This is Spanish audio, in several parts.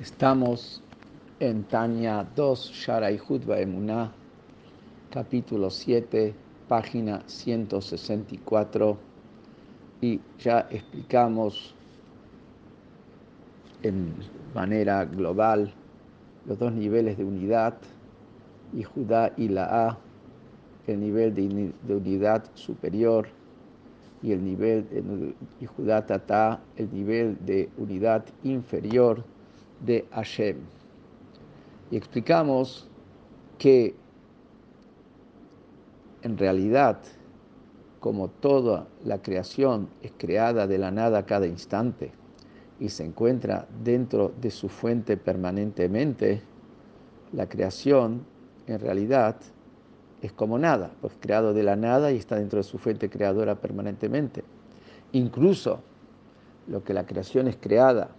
Estamos en Tania 2, Sharai Hudba Emuná, capítulo 7, página 164, y ya explicamos en manera global los dos niveles de unidad, y Judá y la A, el nivel de, unidad superior, y el nivel de y Judá Tata, el nivel de unidad inferior de Hashem. Y explicamos que en realidad, como toda la creación es creada de la nada cada instante y se encuentra dentro de su fuente permanentemente, la creación en realidad es como nada, pues creado de la nada y está dentro de su fuente creadora permanentemente. Incluso lo que la creación es creada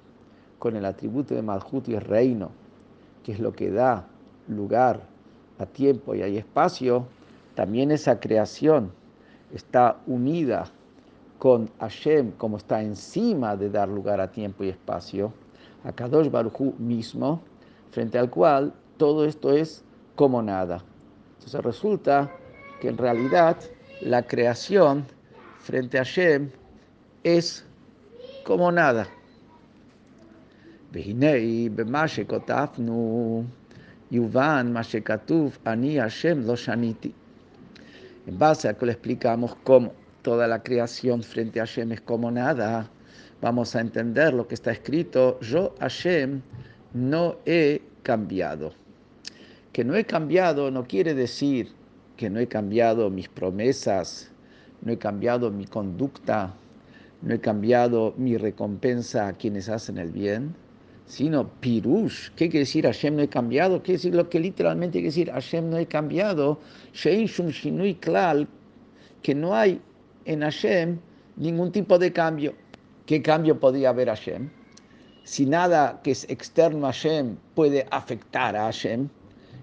con el atributo de Malhut y reino, que es lo que da lugar a tiempo y hay espacio, también esa creación está unida con Hashem, como está encima de dar lugar a tiempo y espacio, a Kadosh Baruj mismo, frente al cual todo esto es como nada. Entonces resulta que en realidad la creación frente a Hashem es como nada. והנה במה שכותבנו יובן מה שכתוב אני השם לא שניתי. En base a que le explicamos cómo toda la creación frente a Hashem es como nada, vamos a entender lo que está escrito, yo Hashem no he cambiado. Que no he cambiado no quiere decir que no he cambiado mis promesas, no he cambiado mi conducta, no he cambiado mi recompensa a quienes hacen el bien, sino pirush. ¿Qué quiere decir Hashem no he cambiado? Quiere decir lo que literalmente quiere decir Hashem no he cambiado. Shinui klal, que no hay en Hashem ningún tipo de cambio. ¿Qué cambio podría haber Hashem? Si nada que es externo a Hashem puede afectar a Hashem,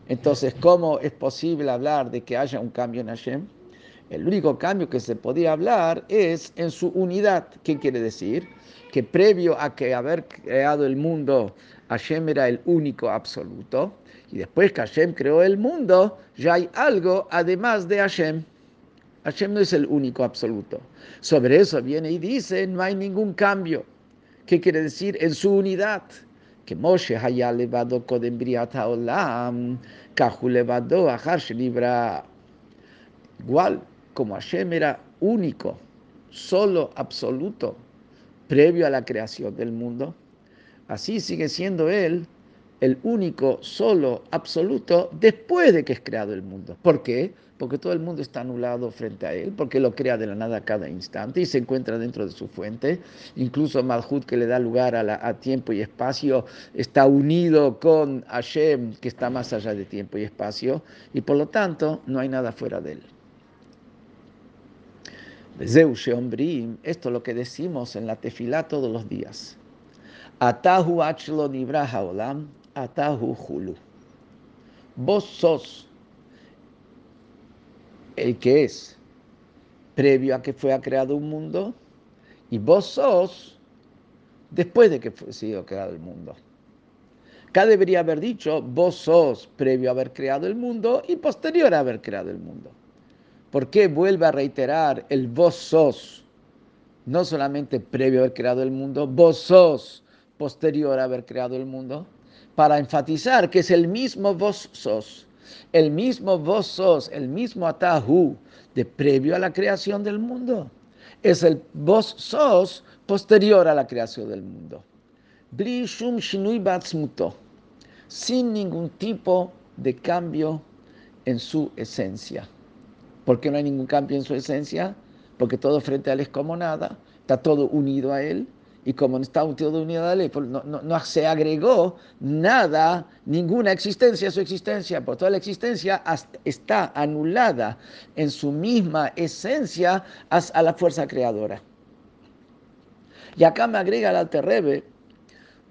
entonces, ¿cómo es posible hablar de que haya un cambio en Hashem? El único cambio que se podía hablar es en su unidad. ¿Qué quiere decir? Que previo a que haber creado el mundo, Hashem era el único absoluto. Y después que Hashem creó el mundo, ya hay algo además de Hashem. Hashem no es el único absoluto. Sobre eso viene y dice, no hay ningún cambio. ¿Qué quiere decir? En su unidad. Que Moshe haya levado kodem olam, kahu levado achar libra. Igual, como Hashem era único, solo, absoluto, previo a la creación del mundo, así sigue siendo Él el único, solo, absoluto, después de que es creado el mundo. ¿Por qué? Porque todo el mundo está anulado frente a Él, porque lo crea de la nada cada instante y se encuentra dentro de su fuente. Incluso Malhut, que le da lugar a, a tiempo y espacio, está unido con Hashem, que está más allá de tiempo y espacio, y por lo tanto no hay nada fuera de Él. Esto es lo que decimos en la tefilá todos los días. Atahu achlo atahu hulu. Vos sos el que es previo a que fue creado un mundo y vos sos después de que fue sido creado el mundo. Acá debería haber dicho, vos sos previo a haber creado el mundo y posterior a haber creado el mundo. ¿Por qué vuelve a reiterar el vos sos? No solamente previo a haber creado el mundo, vos sos posterior a haber creado el mundo, para enfatizar que es el mismo vos sos, el mismo vos sos, el mismo atahu de previo a la creación del mundo. Es el vos sos posterior a la creación del mundo. Sin ningún tipo de cambio en su esencia. ¿Por qué no hay ningún cambio en su esencia? Porque todo frente a Él es como nada, está todo unido a Él. Y como está todo unido a Él, pues no, no, se agregó nada, ninguna existencia a su existencia, por toda la existencia está anulada en su misma esencia a la fuerza creadora. Y acá me agrega el Alterrebe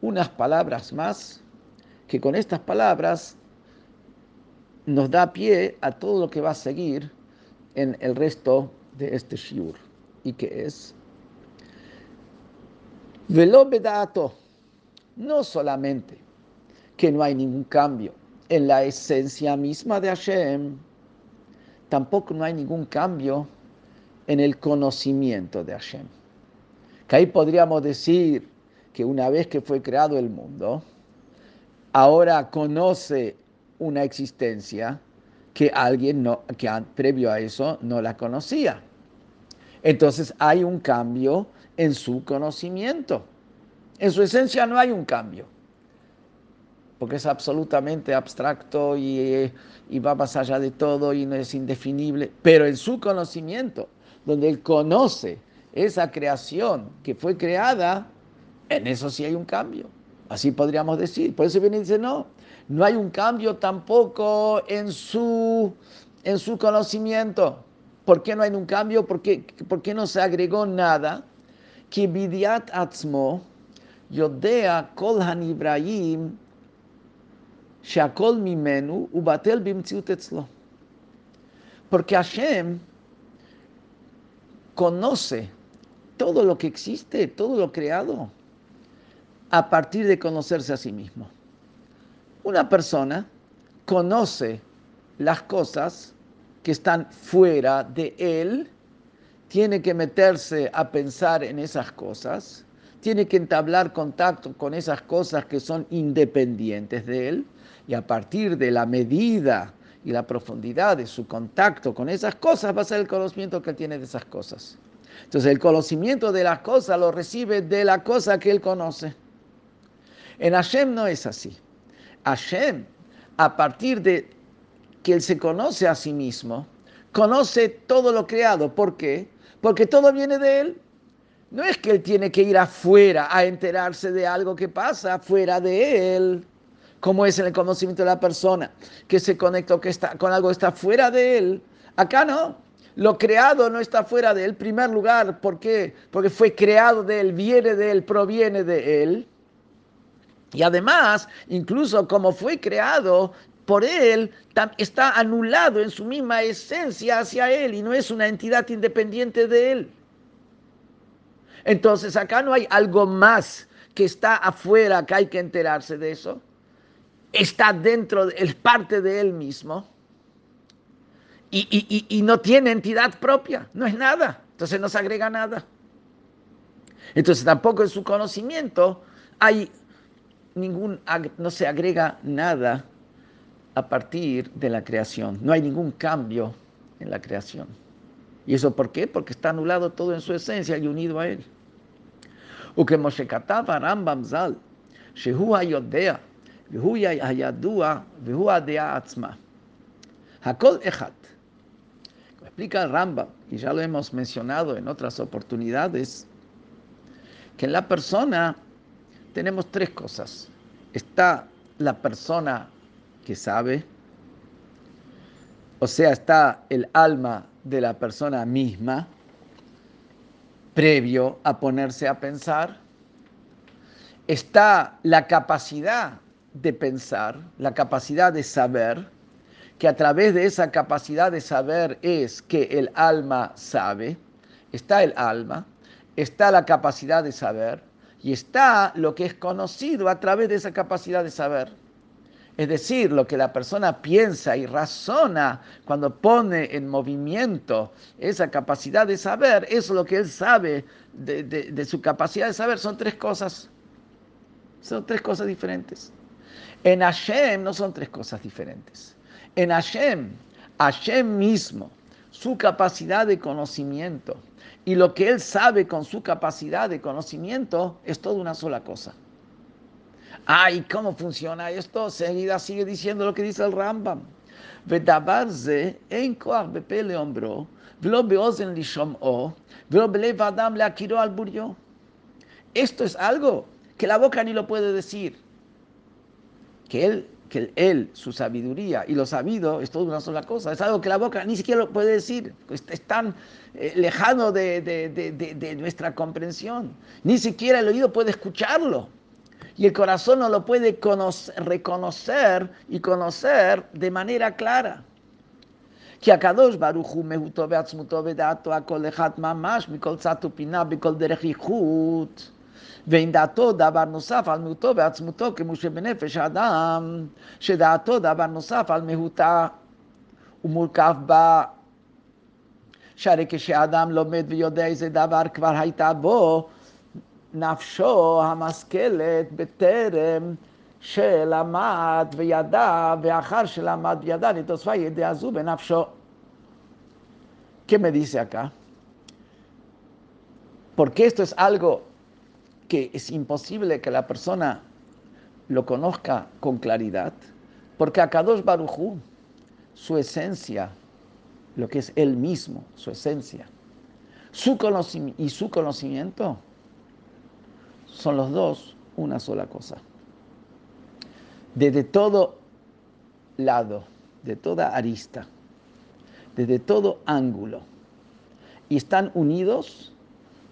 unas palabras más, que con estas palabras nos da pie a todo lo que va a seguir en el resto de este shiur. ¿Y qué es? Velo bedato, no solamente que no hay ningún cambio en la esencia misma de Hashem, tampoco no hay ningún cambio en el conocimiento de Hashem. Que ahí podríamos decir que una vez que fue creado el mundo, ahora conoce una existencia que alguien no, que previo a eso no la conocía. Entonces hay un cambio en su conocimiento. En su esencia no hay un cambio, porque es absolutamente abstracto y, y, va más allá de todo y no es indefinible, pero en su conocimiento, donde él conoce esa creación que fue creada, en eso sí hay un cambio. Así podríamos decir. Por eso viene y dice, no, no hay un cambio tampoco en su, en su conocimiento. ¿Por qué no hay un cambio? ¿Por qué, no se agregó nada? Que atzmo yodea ubatel. Porque Hashem conoce todo lo que existe, todo lo creado, a partir de conocerse a sí mismo. Una persona conoce las cosas que están fuera de él, tiene que meterse a pensar en esas cosas, tiene que entablar contacto con esas cosas que son independientes de él, y a partir de la medida y la profundidad de su contacto con esas cosas va a ser el conocimiento que él tiene de esas cosas. Entonces el conocimiento de las cosas lo recibe de la cosa que él conoce. En Hashem no es así. Hashem, a partir de que él se conoce a sí mismo, conoce todo lo creado. ¿Por qué? Porque todo viene de él. No es que él tiene que ir afuera a enterarse de algo que pasa fuera de él, como es el conocimiento de la persona, que se conecta que está, con algo que está fuera de él. Acá no. Lo creado no está fuera de él. Primer lugar, ¿por qué? Porque fue creado de él, viene de él, proviene de él. Y además, incluso como fue creado por Él, está anulado en su misma esencia hacia Él y no es una entidad independiente de Él. Entonces acá no hay algo más que está afuera, que hay que enterarse de eso. Está dentro, es parte de Él mismo. Y, y no tiene entidad propia, no es nada. Entonces no se agrega nada. Entonces tampoco en su conocimiento hay ningún, no se agrega nada a partir de la creación. No hay ningún cambio en la creación. ¿Y eso por qué? Porque está anulado todo en su esencia y unido a él. וכמו שכתב הרמב"ם ז"ל, שהוא היודע והוא הידוע והוא הדעה עצמה. הכל אחד. Explica el Rambam, y ya lo hemos mencionado en otras oportunidades, que en la persona tenemos tres cosas. Está la persona que sabe, o sea, está el alma de la persona misma, previo a ponerse a pensar. Está la capacidad de pensar, la capacidad de saber, que a través de esa capacidad de saber es que el alma sabe. Está el alma, está la capacidad de saber, y está lo que es conocido a través de esa capacidad de saber. Es decir, lo que la persona piensa y razona cuando pone en movimiento esa capacidad de saber, eso lo que él sabe de, su capacidad de saber, son tres cosas. Son tres cosas diferentes. En Hashem no son tres cosas diferentes. En Hashem, Hashem mismo, su capacidad de conocimiento, y lo que él sabe con su capacidad de conocimiento es toda una sola cosa. Ay, ¿cómo funciona esto? Seguida sigue diciendo lo que dice el Rambam. Esto es algo que la boca ni lo puede decir. Que él que él, su sabiduría y lo sabido es toda una sola cosa. Es algo que la boca ni siquiera lo puede decir. Es, tan eh, lejano de, nuestra comprensión. Ni siquiera el oído puede escucharlo. Y el corazón no lo puede reconocer y conocer de manera clara. Mikol ועמדתו דבר נוסף על מהותו ועצמותו כמו שבנפש האדם, שדעתו דבר נוסף על מהותה ומורכב בה. שהרי כשאדם לומד ויודע איזה דבר כבר הייתה בו, נפשו המשכלת בטרם שלמד וידע, ואחר שלמד וידע, נתוספה ידיעה זו בנפשו. ¿Qué dice acá? Porque esto es algo que es imposible que la persona lo conozca con claridad, porque a Kadosh Barujú, su esencia, lo que es él mismo, su esencia, su y su conocimiento son los dos una sola cosa. Desde todo lado, de toda arista, desde todo ángulo, y están unidos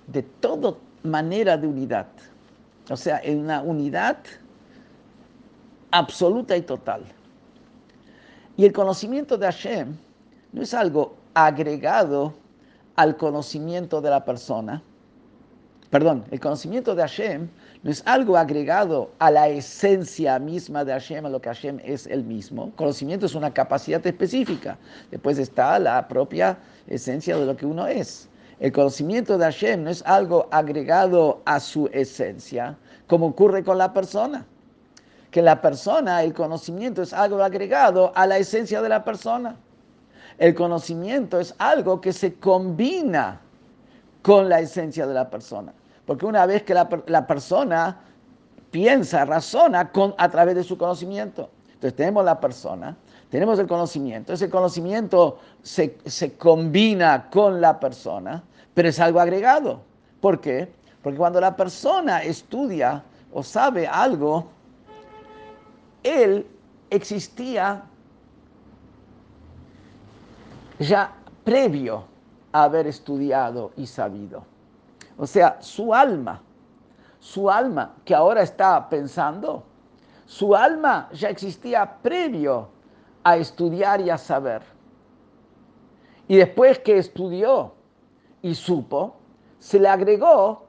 de toda manera de unidad. O sea, en una unidad absoluta y total. Y el conocimiento de Hashem no es algo agregado al conocimiento de la persona. Perdón, el conocimiento de Hashem no es algo agregado a la esencia misma de Hashem, a lo que Hashem es el mismo. Conocimiento es una capacidad específica. Después está la propia esencia de lo que uno es. El conocimiento de Hashem no es algo agregado a su esencia, como ocurre con la persona. Que la persona, el conocimiento es algo agregado a la esencia de la persona. El conocimiento es algo que se combina con la esencia de la persona. Porque una vez que la, persona piensa, razona a través de su conocimiento. Entonces tenemos la persona, tenemos el conocimiento, ese conocimiento se, se combina con la persona, pero es algo agregado. ¿Por qué? Porque cuando la persona estudia o sabe algo, él existía ya previo a haber estudiado y sabido. O sea, su alma, su alma que ahora está pensando, su alma ya existía previo a estudiar y a saber. Y después que estudió y supo, se le agregó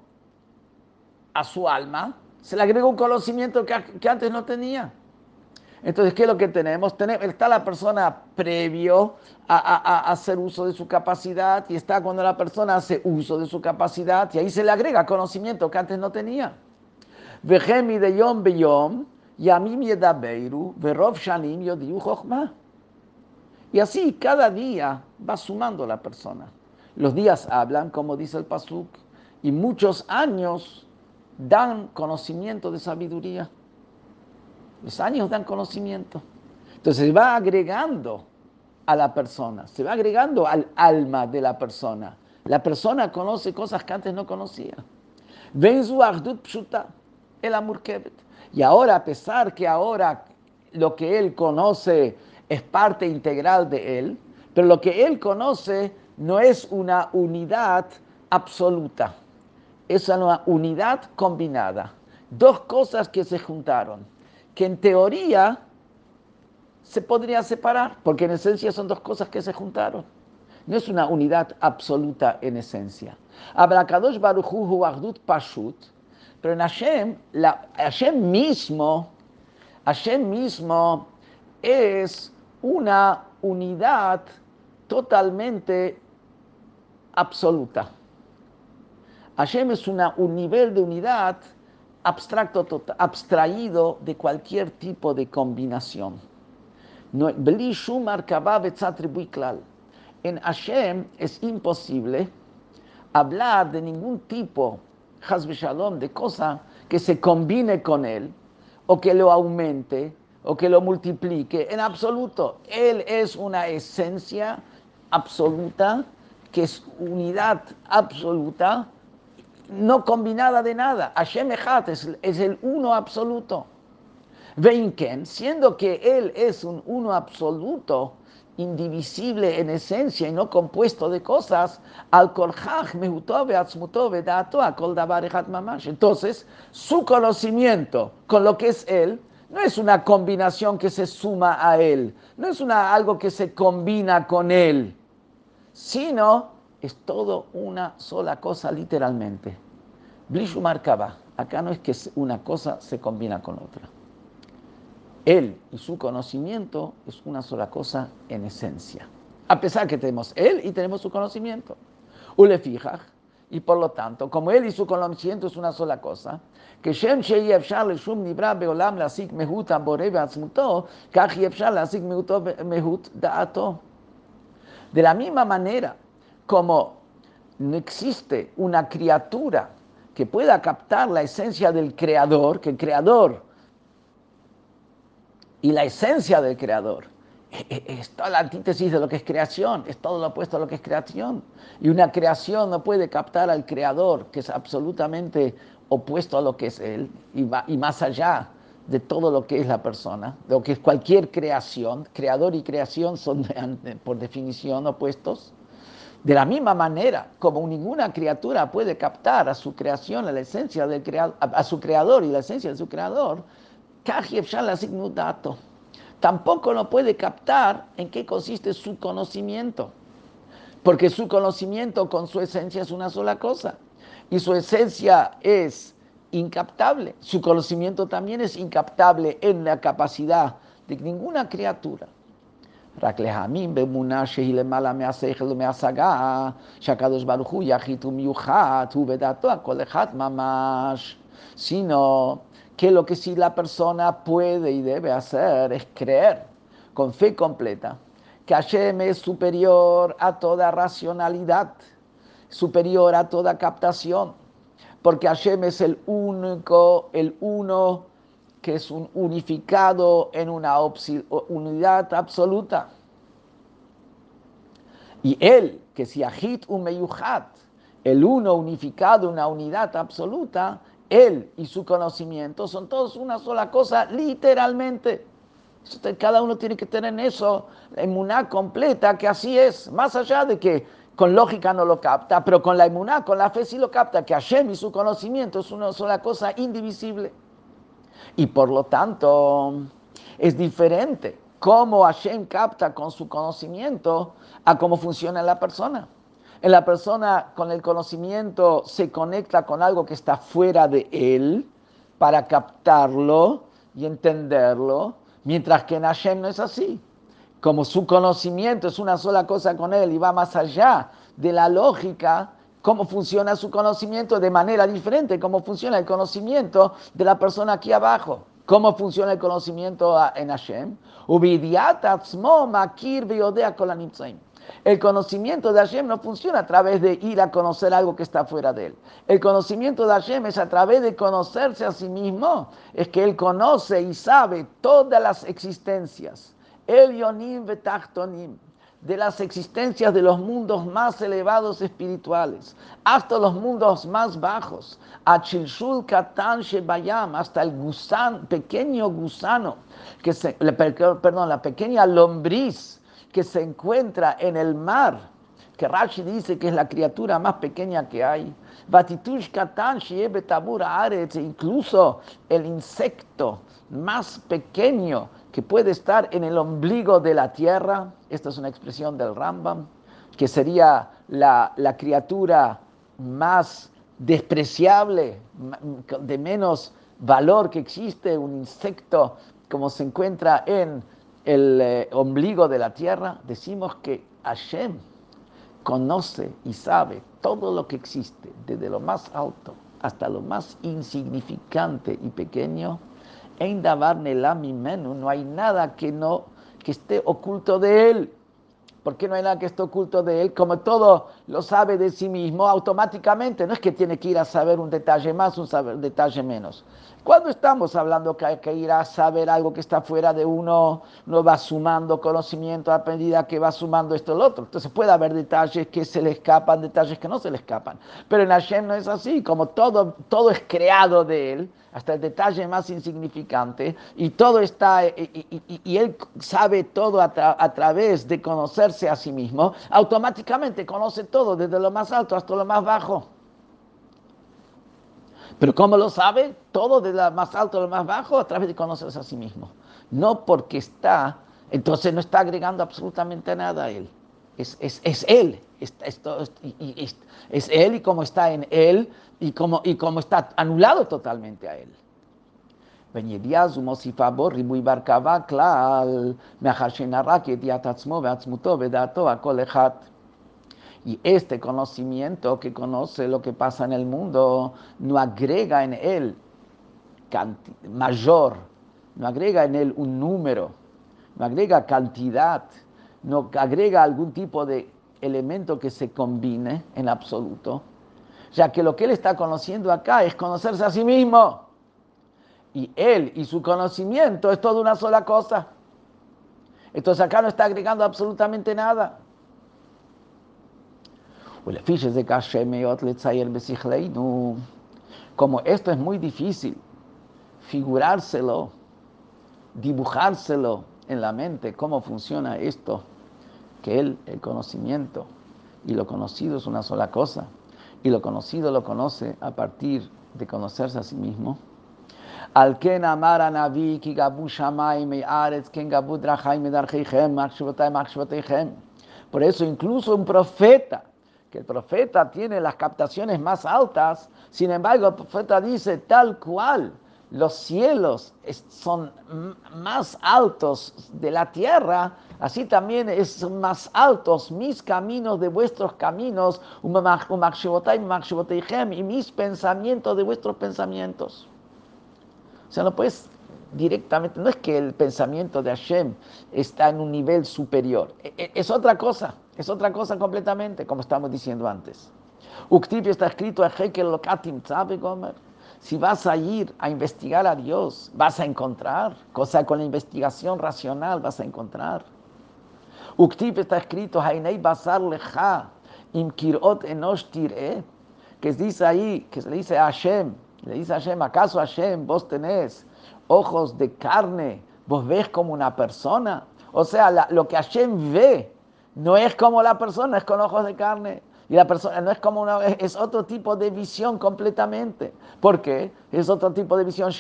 a su alma, se le agregó un conocimiento que, antes no tenía. Entonces, ¿qué es lo que tenemos? está la persona previo a, hacer uso de su capacidad y está cuando la persona hace uso de su capacidad y ahí se le agrega conocimiento que antes no tenía. Vejemi de yom Yamim Yedabeiru, Verov Shanim Yodiu Y así cada día va sumando la persona. Los días hablan, como dice el Pasuk, y muchos años dan conocimiento de sabiduría. Los años dan conocimiento. Entonces se va agregando a la persona, se va agregando al alma de la persona. La persona conoce cosas que antes no conocía. Ven su pshuta, el amor y ahora, a pesar que ahora lo que él conoce es parte integral de él, pero lo que él conoce no es una unidad absoluta, es una unidad combinada. Dos cosas que se juntaron, que en teoría se podría separar, porque en esencia son dos cosas que se juntaron. No es una unidad absoluta en esencia. Abrakadosh Baruchu Ardut Pashut, pero en Hashem, Hashem mismo, Hashem mismo es una unidad totalmente absoluta. Hashem es un nivel de unidad abstracto, tota, abstraído de cualquier tipo de combinación. No, en Hashem es imposible hablar de ningún tipo Shalom, de cosa que se combine con él, o que lo aumente, o que lo multiplique, en absoluto. Él es una esencia absoluta, que es unidad absoluta, no combinada de nada. Hashem Echat es, es el uno absoluto. Veinken, siendo que Él es un uno absoluto, indivisible en esencia y no compuesto de cosas, al Entonces, su conocimiento con lo que es Él no es una combinación que se suma a Él, no es una, algo que se combina con Él, sino es todo una sola cosa literalmente. Blishu marcaba, acá no es que una cosa se combina con otra. Él y su conocimiento es una sola cosa en esencia. A pesar que tenemos Él y tenemos su conocimiento. Ule fija, y por lo tanto, como Él y su conocimiento es una sola cosa, que Shem Shum Nibra Beolam Lasik Mehut Abore Beatzmuto, Kach Yefshar Lasik Mehut Da'ato. De la misma manera como no existe una criatura que pueda captar la esencia del creador, que el creador y la esencia del creador e, e, es toda la antítesis de lo que es creación, es todo lo opuesto a lo que es creación. Y una creación no puede captar al creador, que es absolutamente opuesto a lo que es él y, va, y más allá de todo lo que es la persona, de lo que es cualquier creación. Creador y creación son por definición opuestos. De la misma manera, como ninguna criatura puede captar a su creación, la esencia del creador, a su creador y la esencia de su creador, dato. Tampoco no puede captar en qué consiste su conocimiento, porque su conocimiento con su esencia es una sola cosa, y su esencia es incaptable. Su conocimiento también es incaptable en la capacidad de ninguna criatura que lo que si la persona puede y debe hacer es creer con fe completa que Hashem es superior a toda racionalidad, superior a toda captación, porque Hashem es el único, el uno que es un unificado en una unidad absoluta. Y él, que si Ahit Umeyuhat, el uno unificado, una unidad absoluta, él y su conocimiento son todos una sola cosa, literalmente. Cada uno tiene que tener en eso, la inmunidad completa, que así es, más allá de que con lógica no lo capta, pero con la inmunidad, con la fe sí lo capta, que Hashem y su conocimiento es una sola cosa indivisible. Y por lo tanto, es diferente cómo Hashem capta con su conocimiento a cómo funciona la persona. En la persona con el conocimiento se conecta con algo que está fuera de él para captarlo y entenderlo, mientras que en Hashem no es así. Como su conocimiento es una sola cosa con él y va más allá de la lógica, cómo funciona su conocimiento de manera diferente, cómo funciona el conocimiento de la persona aquí abajo. ¿Cómo funciona el conocimiento en Hashem? El conocimiento de Hashem no funciona a través de ir a conocer algo que está fuera de él. El conocimiento de Hashem es a través de conocerse a sí mismo. Es que él conoce y sabe todas las existencias. El yonim betachtonim de las existencias de los mundos más elevados espirituales hasta los mundos más bajos, a Chilshul Katan Shebayam, hasta el gusano, pequeño gusano, que se, perdón, la pequeña lombriz que se encuentra en el mar, que Rashi dice que es la criatura más pequeña que hay. Incluso el insecto más pequeño que puede estar en el ombligo de la tierra, esta es una expresión del Rambam, que sería la, criatura más despreciable, de menos valor que existe, un insecto como se encuentra en el eh, ombligo de la tierra, decimos que Hashem conoce y sabe todo lo que existe, desde lo más alto hasta lo más insignificante y pequeño, en davar menú, no hay nada que no que esté oculto de él. ¿Por qué no hay nada que esté oculto de él? Como todo lo sabe de sí mismo automáticamente, no es que tiene que ir a saber un detalle más, un detalle menos. Cuando estamos hablando que hay que ir a saber algo que está fuera de uno, no va sumando conocimiento a medida que va sumando esto y lo otro. Entonces puede haber detalles que se le escapan, detalles que no se le escapan. Pero en Hashem no es así, como todo, todo es creado de él, hasta el detalle más insignificante, y todo está, y, él sabe todo a, través de conocerse a sí mismo, automáticamente conoce todo, desde lo más alto hasta lo más bajo. Pero ¿cómo lo sabe? Todo de lo más alto a lo más bajo a través de conocerse a sí mismo. No porque está, entonces no está agregando absolutamente nada a él. Es, es, es él es, es, Él y cómo está en Él y cómo, y cómo está anulado totalmente a Él. Y este conocimiento que conoce lo que pasa en el mundo no agrega en él mayor, no agrega en él un número, no agrega cantidad, no agrega algún tipo de elemento que se combine en absoluto, ya que lo que él está conociendo acá es conocerse a sí mismo. Y él y su conocimiento es toda una sola cosa. Entonces acá no está agregando absolutamente nada. Como esto es muy difícil, figurárselo, dibujárselo en la mente, cómo funciona esto, que él, el conocimiento. Y lo conocido es una sola cosa, y lo conocido lo conoce a partir de conocerse a sí mismo. Al ken ki gabu shamay me gabu drachai me Por eso incluso un profeta el profeta tiene las captaciones más altas, sin embargo el profeta dice tal cual los cielos son más altos de la tierra, así también son más altos mis caminos de vuestros caminos, y mis pensamientos de vuestros pensamientos. O sea, no puedes directamente, no es que el pensamiento de Hashem está en un nivel superior, e, e, es otra cosa. Es otra cosa completamente, como estamos diciendo antes. Uktip está escrito a Hekel Lokatim, ¿sabe, Gomer? Si vas a ir a investigar a Dios, vas a encontrar, cosa con la investigación racional vas a encontrar. Uktip está escrito, Hainei Basar Lecha, Im Kirot Enosh Tir'e, que dice ahí, que se le dice a Hashem, le dice a Hashem, ¿acaso Hashem vos tenés ojos de carne, vos ves como una persona? O sea, lo que Hashem ve no es como la persona, es con ojos de carne. Y la persona no es como una, es otro tipo de visión completamente. ¿Por qué? Es otro tipo de visión.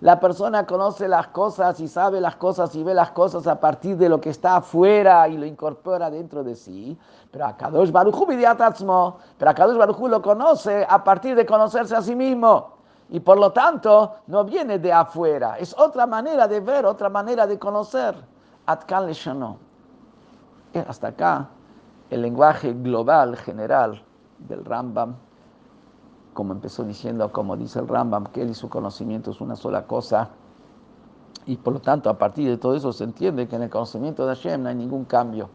La persona conoce las cosas y sabe las cosas y ve las cosas a partir de lo que está afuera y lo incorpora dentro de sí. Pero Akadosh Baruchu pero Akadosh Baruchu lo conoce a partir de conocerse a sí mismo y por lo tanto no viene de afuera, es otra manera de ver, otra manera de conocer. Atkan Leshano. Hasta acá el lenguaje global, general del Rambam, como empezó diciendo, como dice el Rambam, que él y su conocimiento es una sola cosa. Y por lo tanto, a partir de todo eso se entiende que en el conocimiento de Hashem no hay ningún cambio.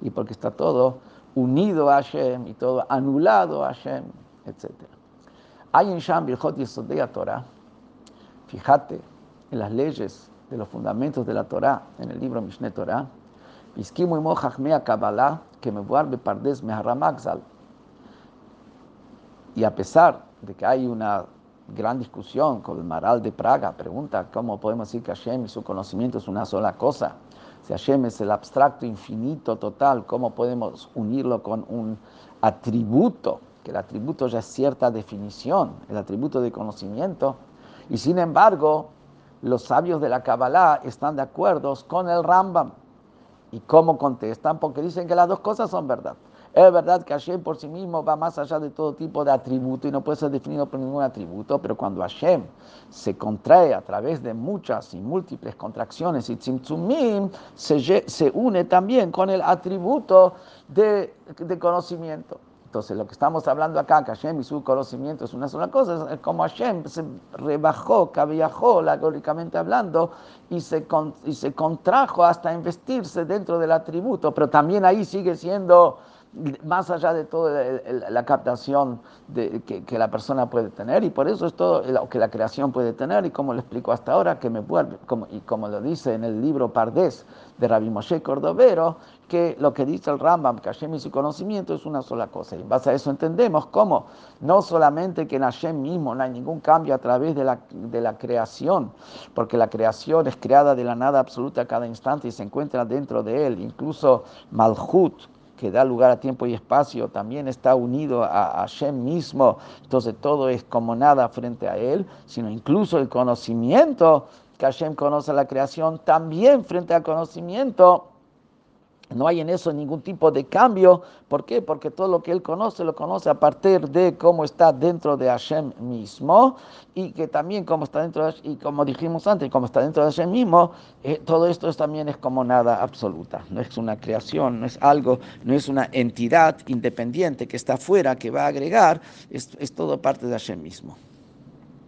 Y porque está todo unido a Hashem y todo anulado a Hashem, etcétera. Hay en Sham Birchot Yesodei Torah, fíjate en las leyes de los fundamentos de la Torah, en el libro Mishneh Torah, Y a pesar de que hay una gran discusión con el Maral de Praga, pregunta cómo podemos decir que Hashem y su conocimiento es una sola cosa. Si Hashem es el abstracto infinito total, ¿cómo podemos unirlo con un atributo? que el atributo ya es cierta definición, el atributo de conocimiento, y sin embargo, los sabios de la Kabbalah están de acuerdo con el Rambam. ¿Y cómo contestan? Porque dicen que las dos cosas son verdad. Es verdad que Hashem por sí mismo va más allá de todo tipo de atributo y no puede ser definido por ningún atributo, pero cuando Hashem se contrae a través de muchas y múltiples contracciones y tzimtzumim, se, se une también con el atributo de, de conocimiento. Entonces, lo que estamos hablando acá, que Hashem y su conocimiento es una sola cosa, es como Hashem se rebajó, cabellajó, alagóricamente hablando, y se, y se contrajo hasta investirse dentro del atributo, pero también ahí sigue siendo más allá de toda la captación de, que, la persona puede tener, y por eso es todo lo que la creación puede tener, y como lo explico hasta ahora, que me vuelve, como, y como lo dice en el libro Pardés de Rabbi Moshe Cordovero, que lo que dice el Rambam, que Hashem y su conocimiento es una sola cosa. Y en base a eso entendemos cómo no solamente que en Hashem mismo no hay ningún cambio a través de la, de la creación, porque la creación es creada de la nada absoluta a cada instante y se encuentra dentro de él, incluso Malhut, que da lugar a tiempo y espacio, también está unido a, Hashem mismo, entonces todo es como nada frente a él, sino incluso el conocimiento que Hashem conoce la creación, también frente al conocimiento no hay en eso ningún tipo de cambio. ¿Por qué? Porque todo lo que él conoce lo conoce a partir de cómo está dentro de Hashem mismo y que también como está dentro de, y como dijimos antes, como está dentro de Hashem mismo, eh, todo esto también es como nada absoluta. No es una creación, no es algo, no es una entidad independiente que está afuera, que va a agregar, es, es todo parte de Hashem mismo.